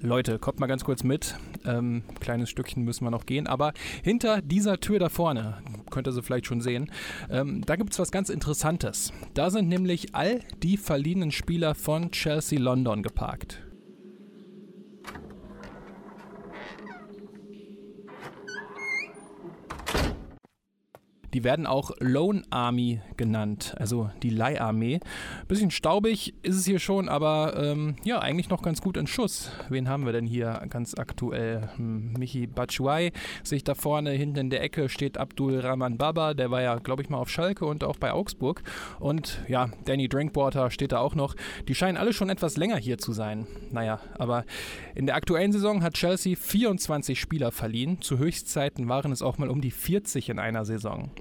Leute, kommt mal ganz kurz mit. Ähm, kleines Stückchen müssen wir noch gehen. Aber hinter dieser Tür da vorne, könnt ihr sie vielleicht schon sehen, ähm, da gibt es was ganz Interessantes. Da sind nämlich all die verliehenen Spieler von Chelsea London geparkt. Die werden auch Lone Army genannt, also die Leiharmee. Bisschen staubig ist es hier schon, aber ähm, ja, eigentlich noch ganz gut in Schuss. Wen haben wir denn hier ganz aktuell? Hm, Michi Batshuayi sich da vorne hinten in der Ecke steht Abdul Rahman Baba, der war ja, glaube ich, mal auf Schalke und auch bei Augsburg. Und ja, Danny Drinkwater steht da auch noch. Die scheinen alle schon etwas länger hier zu sein. Naja, aber in der aktuellen Saison hat Chelsea 24 Spieler verliehen. Zu Höchstzeiten waren es auch mal um die 40 in einer Saison.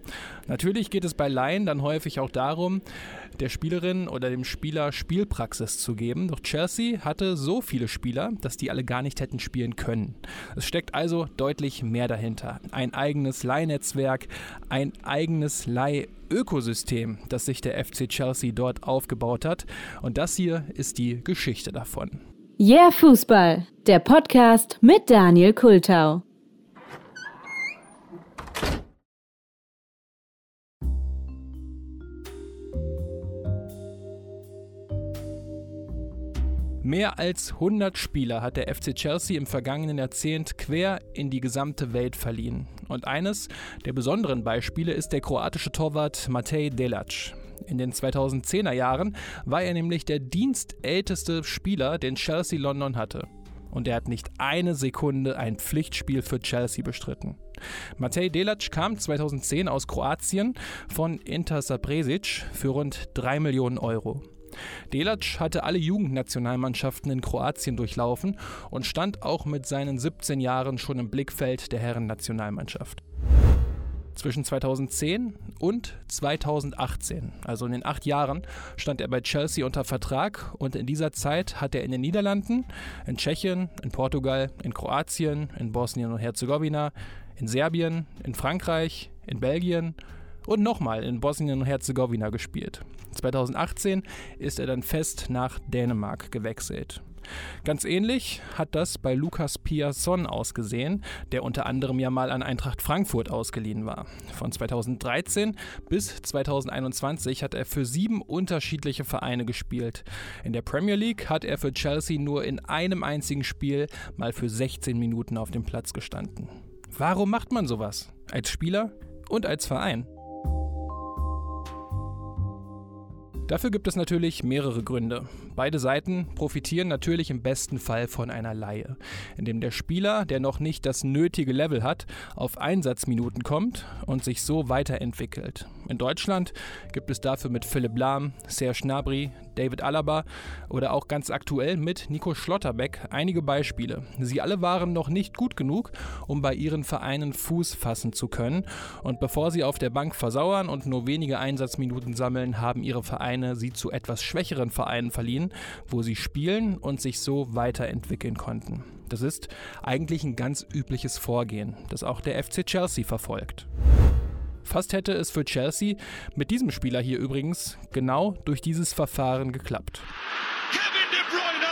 Natürlich geht es bei Laien dann häufig auch darum, der Spielerin oder dem Spieler Spielpraxis zu geben. Doch Chelsea hatte so viele Spieler, dass die alle gar nicht hätten spielen können. Es steckt also deutlich mehr dahinter. Ein eigenes Leihnetzwerk, ein eigenes Leihökosystem, das sich der FC Chelsea dort aufgebaut hat. Und das hier ist die Geschichte davon. Yeah Fußball, der Podcast mit Daniel Kultau. Mehr als 100 Spieler hat der FC Chelsea im vergangenen Jahrzehnt quer in die gesamte Welt verliehen. Und eines der besonderen Beispiele ist der kroatische Torwart Matej Delac. In den 2010er Jahren war er nämlich der dienstälteste Spieler, den Chelsea London hatte. Und er hat nicht eine Sekunde ein Pflichtspiel für Chelsea bestritten. Matej Delac kam 2010 aus Kroatien von Inter Sapresic für rund 3 Millionen Euro. Delac hatte alle Jugendnationalmannschaften in Kroatien durchlaufen und stand auch mit seinen 17 Jahren schon im Blickfeld der Herrennationalmannschaft. Zwischen 2010 und 2018, also in den acht Jahren, stand er bei Chelsea unter Vertrag und in dieser Zeit hat er in den Niederlanden, in Tschechien, in Portugal, in Kroatien, in Bosnien und Herzegowina, in Serbien, in Frankreich, in Belgien und nochmal in Bosnien und Herzegowina gespielt. 2018 ist er dann fest nach Dänemark gewechselt. Ganz ähnlich hat das bei Lukas Piasson ausgesehen, der unter anderem ja mal an Eintracht Frankfurt ausgeliehen war. Von 2013 bis 2021 hat er für sieben unterschiedliche Vereine gespielt. In der Premier League hat er für Chelsea nur in einem einzigen Spiel mal für 16 Minuten auf dem Platz gestanden. Warum macht man sowas? Als Spieler und als Verein? Dafür gibt es natürlich mehrere Gründe. Beide Seiten profitieren natürlich im besten Fall von einer Laie, indem der Spieler, der noch nicht das nötige Level hat, auf Einsatzminuten kommt und sich so weiterentwickelt. In Deutschland gibt es dafür mit Philipp Lahm, Serge Gnabry, David Alaba oder auch ganz aktuell mit Nico Schlotterbeck einige Beispiele. Sie alle waren noch nicht gut genug, um bei ihren Vereinen Fuß fassen zu können und bevor sie auf der Bank versauern und nur wenige Einsatzminuten sammeln, haben ihre Vereine sie zu etwas schwächeren Vereinen verliehen, wo sie spielen und sich so weiterentwickeln konnten. Das ist eigentlich ein ganz übliches Vorgehen, das auch der FC Chelsea verfolgt. Fast hätte es für Chelsea mit diesem Spieler hier übrigens genau durch dieses Verfahren geklappt. Kevin De Bruyne,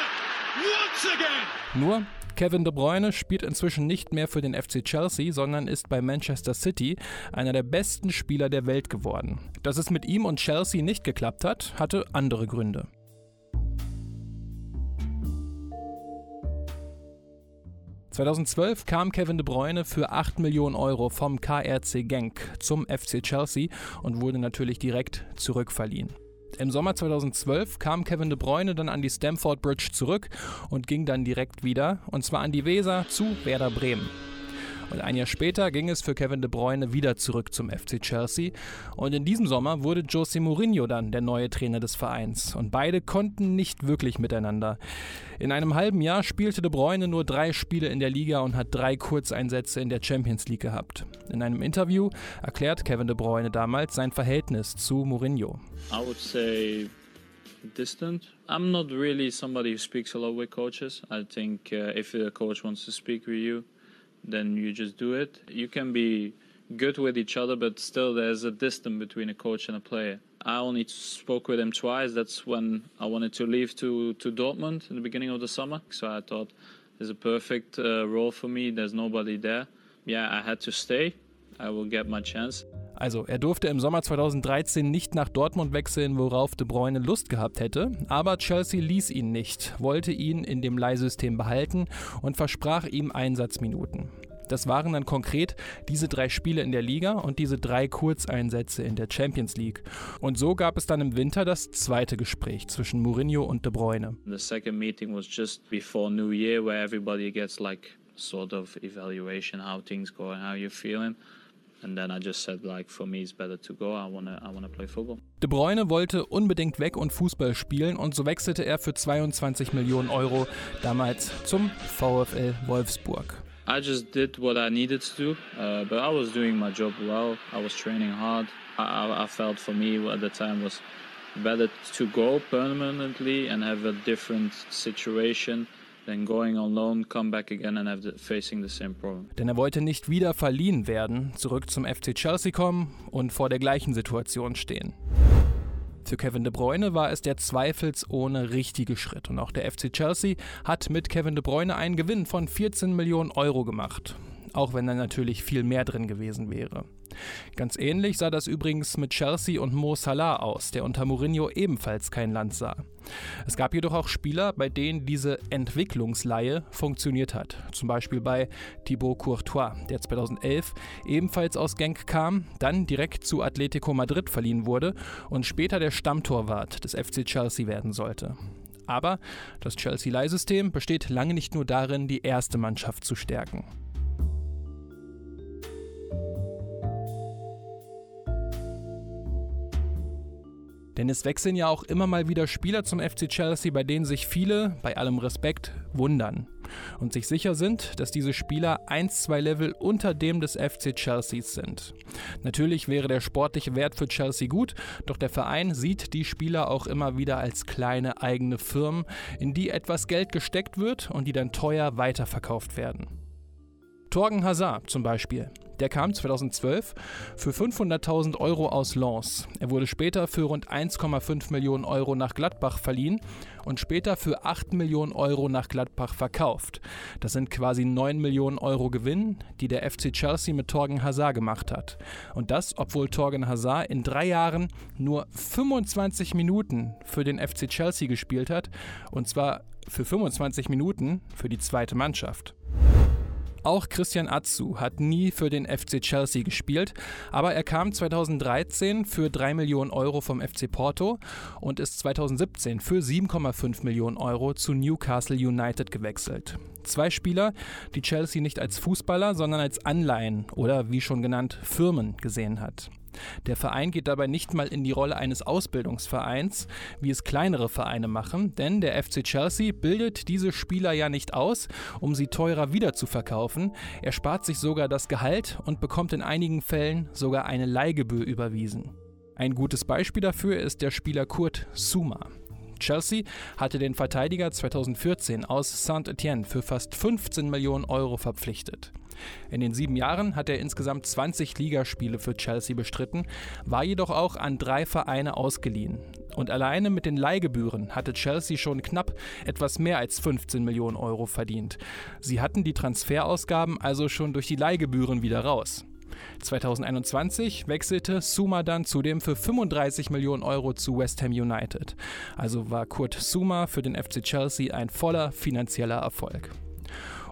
once again. Nur Kevin De Bruyne spielt inzwischen nicht mehr für den FC Chelsea, sondern ist bei Manchester City einer der besten Spieler der Welt geworden. Dass es mit ihm und Chelsea nicht geklappt hat, hatte andere Gründe. 2012 kam Kevin De Bruyne für 8 Millionen Euro vom KRC Genk zum FC Chelsea und wurde natürlich direkt zurückverliehen. Im Sommer 2012 kam Kevin De Bruyne dann an die Stamford Bridge zurück und ging dann direkt wieder, und zwar an die Weser zu Werder Bremen. Und ein Jahr später ging es für Kevin De Bruyne wieder zurück zum FC Chelsea. Und in diesem Sommer wurde Jose Mourinho dann der neue Trainer des Vereins. Und beide konnten nicht wirklich miteinander. In einem halben Jahr spielte De Bruyne nur drei Spiele in der Liga und hat drei Kurzeinsätze in der Champions League gehabt. In einem Interview erklärt Kevin De Bruyne damals sein Verhältnis zu Mourinho. I would say distant. I'm not really somebody who speaks a lot with coaches. I think uh, if a coach wants to speak with you, then you just do it. You can be good with each other, but still there's a distance between a coach and a player. I only spoke with him twice. That's when I wanted to leave to, to Dortmund in the beginning of the summer. So I thought is a perfect uh, role for me. There's nobody there. Yeah, I had to stay. I will get my chance. Also, er durfte im Sommer 2013 nicht nach Dortmund wechseln, worauf De Bruyne Lust gehabt hätte, aber Chelsea ließ ihn nicht, wollte ihn in dem Leihsystem behalten und versprach ihm Einsatzminuten. Das waren dann konkret diese drei Spiele in der Liga und diese drei Kurzeinsätze in der Champions League. Und so gab es dann im Winter das zweite Gespräch zwischen Mourinho und De Bruyne. The second meeting was just before New Year, where everybody gets like sort of evaluation how things go and how you're feeling. And then I just said, like, for me, it's better to go. I wanna, I wanna play football. De Bruyne wollte unbedingt weg und Fußball spielen und so wechselte er für 22 Millionen Euro damals zum VfL Wolfsburg. I just did what I needed to do, uh, but I was doing my job well. I was training hard. I, I felt for me at the time was better to go permanently and have a different situation than going on loan, come back again and have the, facing the same problem. Denn er wollte nicht wieder verliehen werden, zurück zum FC Chelsea kommen und vor der gleichen Situation stehen. Für Kevin De Bruyne war es der zweifelsohne richtige Schritt und auch der FC Chelsea hat mit Kevin De Bruyne einen Gewinn von 14 Millionen Euro gemacht auch wenn da natürlich viel mehr drin gewesen wäre. Ganz ähnlich sah das übrigens mit Chelsea und Mo Salah aus, der unter Mourinho ebenfalls kein Land sah. Es gab jedoch auch Spieler, bei denen diese Entwicklungsleihe funktioniert hat. Zum Beispiel bei Thibaut Courtois, der 2011 ebenfalls aus Genk kam, dann direkt zu Atletico Madrid verliehen wurde und später der Stammtorwart des FC Chelsea werden sollte. Aber das Chelsea-Leihsystem besteht lange nicht nur darin, die erste Mannschaft zu stärken. Denn es wechseln ja auch immer mal wieder Spieler zum FC Chelsea, bei denen sich viele, bei allem Respekt, wundern und sich sicher sind, dass diese Spieler ein, zwei Level unter dem des FC Chelseas sind. Natürlich wäre der sportliche Wert für Chelsea gut, doch der Verein sieht die Spieler auch immer wieder als kleine eigene Firmen, in die etwas Geld gesteckt wird und die dann teuer weiterverkauft werden. Torgen Hazard zum Beispiel. Der kam 2012 für 500.000 Euro aus Lens. Er wurde später für rund 1,5 Millionen Euro nach Gladbach verliehen und später für 8 Millionen Euro nach Gladbach verkauft. Das sind quasi 9 Millionen Euro Gewinn, die der FC Chelsea mit Torgen Hazard gemacht hat. Und das, obwohl Torgen Hazard in drei Jahren nur 25 Minuten für den FC Chelsea gespielt hat. Und zwar für 25 Minuten für die zweite Mannschaft. Auch Christian Atsu hat nie für den FC Chelsea gespielt, aber er kam 2013 für 3 Millionen Euro vom FC Porto und ist 2017 für 7,5 Millionen Euro zu Newcastle United gewechselt. Zwei Spieler, die Chelsea nicht als Fußballer, sondern als Anleihen oder wie schon genannt Firmen gesehen hat. Der Verein geht dabei nicht mal in die Rolle eines Ausbildungsvereins, wie es kleinere Vereine machen, denn der FC Chelsea bildet diese Spieler ja nicht aus, um sie teurer wieder zu. Er spart sich sogar das Gehalt und bekommt in einigen Fällen sogar eine Leihgebühr überwiesen. Ein gutes Beispiel dafür ist der Spieler Kurt Suma. Chelsea hatte den Verteidiger 2014 aus Saint-Etienne für fast 15 Millionen Euro verpflichtet. In den sieben Jahren hat er insgesamt 20 Ligaspiele für Chelsea bestritten, war jedoch auch an drei Vereine ausgeliehen. Und alleine mit den Leihgebühren hatte Chelsea schon knapp etwas mehr als 15 Millionen Euro verdient. Sie hatten die Transferausgaben also schon durch die Leihgebühren wieder raus. 2021 wechselte Suma dann zudem für 35 Millionen Euro zu West Ham United. Also war Kurt Suma für den FC Chelsea ein voller finanzieller Erfolg.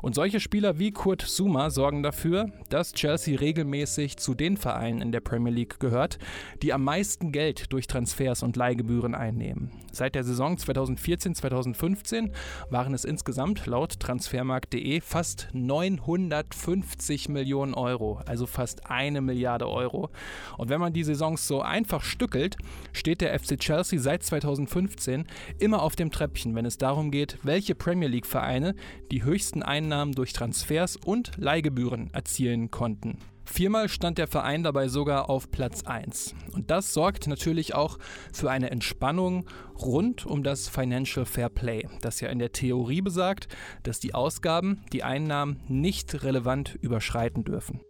Und solche Spieler wie Kurt Zuma sorgen dafür, dass Chelsea regelmäßig zu den Vereinen in der Premier League gehört, die am meisten Geld durch Transfers und Leihgebühren einnehmen. Seit der Saison 2014-2015 waren es insgesamt laut transfermarkt.de fast 950 Millionen Euro, also fast eine Milliarde Euro. Und wenn man die Saisons so einfach stückelt, steht der FC Chelsea seit 2015 immer auf dem Treppchen, wenn es darum geht, welche Premier League-Vereine die höchsten Einnahmen Einnahmen durch Transfers und Leihgebühren erzielen konnten. Viermal stand der Verein dabei sogar auf Platz 1. Und das sorgt natürlich auch für eine Entspannung rund um das Financial Fair Play, das ja in der Theorie besagt, dass die Ausgaben die Einnahmen nicht relevant überschreiten dürfen.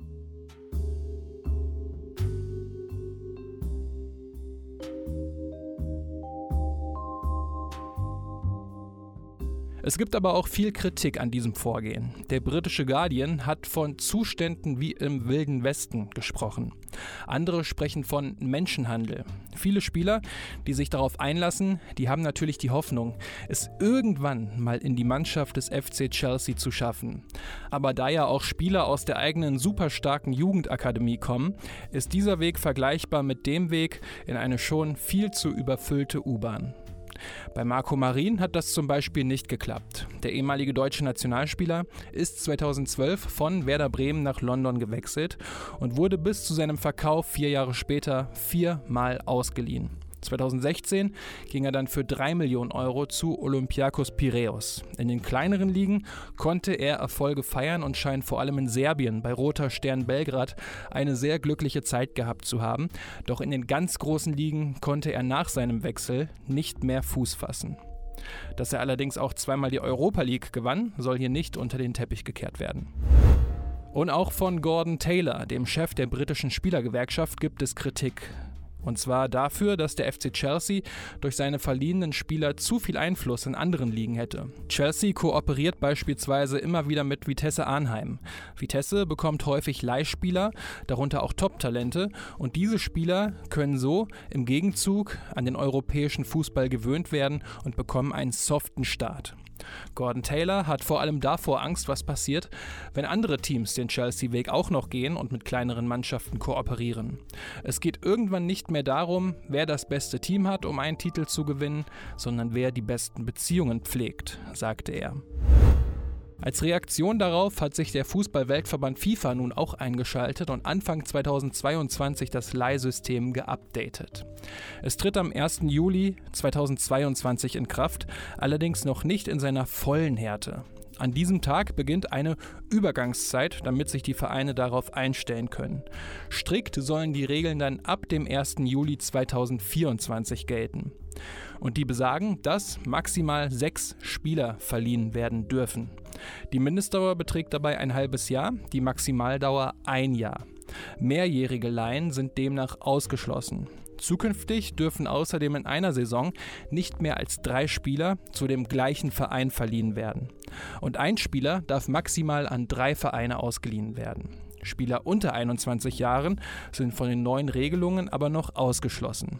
Es gibt aber auch viel Kritik an diesem Vorgehen. Der britische Guardian hat von Zuständen wie im Wilden Westen gesprochen. Andere sprechen von Menschenhandel. Viele Spieler, die sich darauf einlassen, die haben natürlich die Hoffnung, es irgendwann mal in die Mannschaft des FC Chelsea zu schaffen. Aber da ja auch Spieler aus der eigenen superstarken Jugendakademie kommen, ist dieser Weg vergleichbar mit dem Weg in eine schon viel zu überfüllte U-Bahn. Bei Marco Marin hat das zum Beispiel nicht geklappt. Der ehemalige deutsche Nationalspieler ist 2012 von Werder Bremen nach London gewechselt und wurde bis zu seinem Verkauf vier Jahre später viermal ausgeliehen. 2016 ging er dann für 3 Millionen Euro zu Olympiakos Piräus. In den kleineren Ligen konnte er Erfolge feiern und scheint vor allem in Serbien bei Roter Stern Belgrad eine sehr glückliche Zeit gehabt zu haben. Doch in den ganz großen Ligen konnte er nach seinem Wechsel nicht mehr Fuß fassen. Dass er allerdings auch zweimal die Europa League gewann, soll hier nicht unter den Teppich gekehrt werden. Und auch von Gordon Taylor, dem Chef der britischen Spielergewerkschaft, gibt es Kritik. Und zwar dafür, dass der FC Chelsea durch seine verliehenen Spieler zu viel Einfluss in anderen Ligen hätte. Chelsea kooperiert beispielsweise immer wieder mit Vitesse Arnheim. Vitesse bekommt häufig Leihspieler, darunter auch Top-Talente, und diese Spieler können so im Gegenzug an den europäischen Fußball gewöhnt werden und bekommen einen soften Start. Gordon Taylor hat vor allem davor Angst, was passiert, wenn andere Teams den Chelsea-Weg auch noch gehen und mit kleineren Mannschaften kooperieren. Es geht irgendwann nicht mehr darum, wer das beste Team hat, um einen Titel zu gewinnen, sondern wer die besten Beziehungen pflegt, sagte er. Als Reaktion darauf hat sich der Fußball-Weltverband FIFA nun auch eingeschaltet und Anfang 2022 das Leihsystem geupdatet. Es tritt am 1. Juli 2022 in Kraft, allerdings noch nicht in seiner vollen Härte. An diesem Tag beginnt eine Übergangszeit, damit sich die Vereine darauf einstellen können. Strikt sollen die Regeln dann ab dem 1. Juli 2024 gelten. Und die besagen, dass maximal sechs Spieler verliehen werden dürfen. Die Mindestdauer beträgt dabei ein halbes Jahr, die Maximaldauer ein Jahr. Mehrjährige Leihen sind demnach ausgeschlossen. Zukünftig dürfen außerdem in einer Saison nicht mehr als drei Spieler zu dem gleichen Verein verliehen werden. Und ein Spieler darf maximal an drei Vereine ausgeliehen werden. Spieler unter 21 Jahren sind von den neuen Regelungen aber noch ausgeschlossen.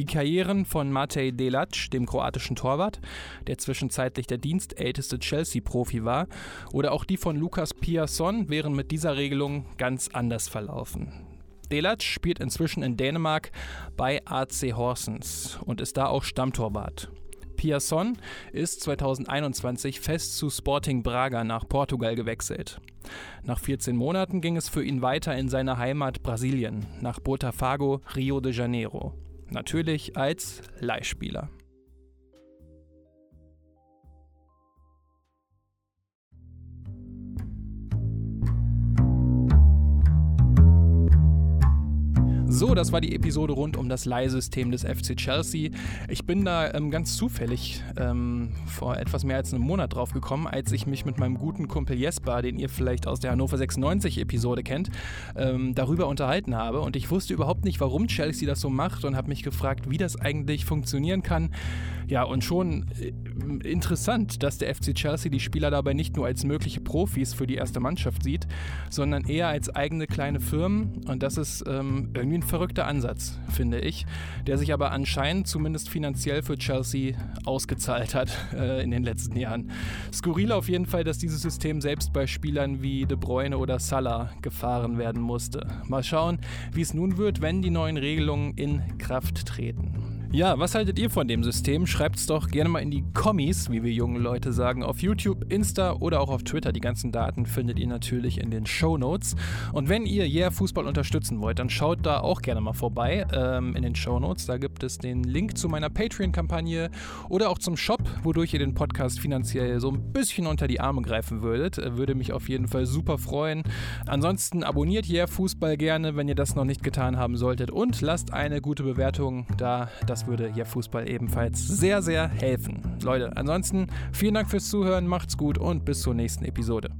Die Karrieren von Matej Delac, dem kroatischen Torwart, der zwischenzeitlich der dienstälteste Chelsea-Profi war, oder auch die von Lukas Piasson wären mit dieser Regelung ganz anders verlaufen. Delac spielt inzwischen in Dänemark bei AC Horsens und ist da auch Stammtorwart. Piasson ist 2021 fest zu Sporting Braga nach Portugal gewechselt. Nach 14 Monaten ging es für ihn weiter in seine Heimat Brasilien, nach Botafogo, Rio de Janeiro. Natürlich als Leihspieler. So, das war die Episode rund um das Leihsystem des FC Chelsea. Ich bin da ähm, ganz zufällig ähm, vor etwas mehr als einem Monat drauf gekommen, als ich mich mit meinem guten Kumpel Jesper, den ihr vielleicht aus der Hannover 96 Episode kennt, ähm, darüber unterhalten habe. Und ich wusste überhaupt nicht, warum Chelsea das so macht und habe mich gefragt, wie das eigentlich funktionieren kann. Ja, und schon äh, interessant, dass der FC Chelsea die Spieler dabei nicht nur als mögliche Profis für die erste Mannschaft sieht, sondern eher als eigene kleine Firmen. Und das ist ähm, irgendwie ein verrückter Ansatz, finde ich, der sich aber anscheinend zumindest finanziell für Chelsea ausgezahlt hat äh, in den letzten Jahren. Skurril auf jeden Fall, dass dieses System selbst bei Spielern wie De Bruyne oder Salah gefahren werden musste. Mal schauen, wie es nun wird, wenn die neuen Regelungen in Kraft treten. Ja, was haltet ihr von dem System? Schreibt es doch gerne mal in die Kommis, wie wir jungen Leute sagen, auf YouTube, Insta oder auch auf Twitter. Die ganzen Daten findet ihr natürlich in den Show Notes. Und wenn ihr Yeah Fußball unterstützen wollt, dann schaut da auch gerne mal vorbei ähm, in den Show Notes. Da gibt es den Link zu meiner Patreon-Kampagne oder auch zum Shop, wodurch ihr den Podcast finanziell so ein bisschen unter die Arme greifen würdet. Äh, würde mich auf jeden Fall super freuen. Ansonsten abonniert Yeah Fußball gerne, wenn ihr das noch nicht getan haben solltet und lasst eine gute Bewertung da. Das das würde ja Fußball ebenfalls sehr, sehr helfen. Leute, ansonsten vielen Dank fürs Zuhören, macht's gut und bis zur nächsten Episode.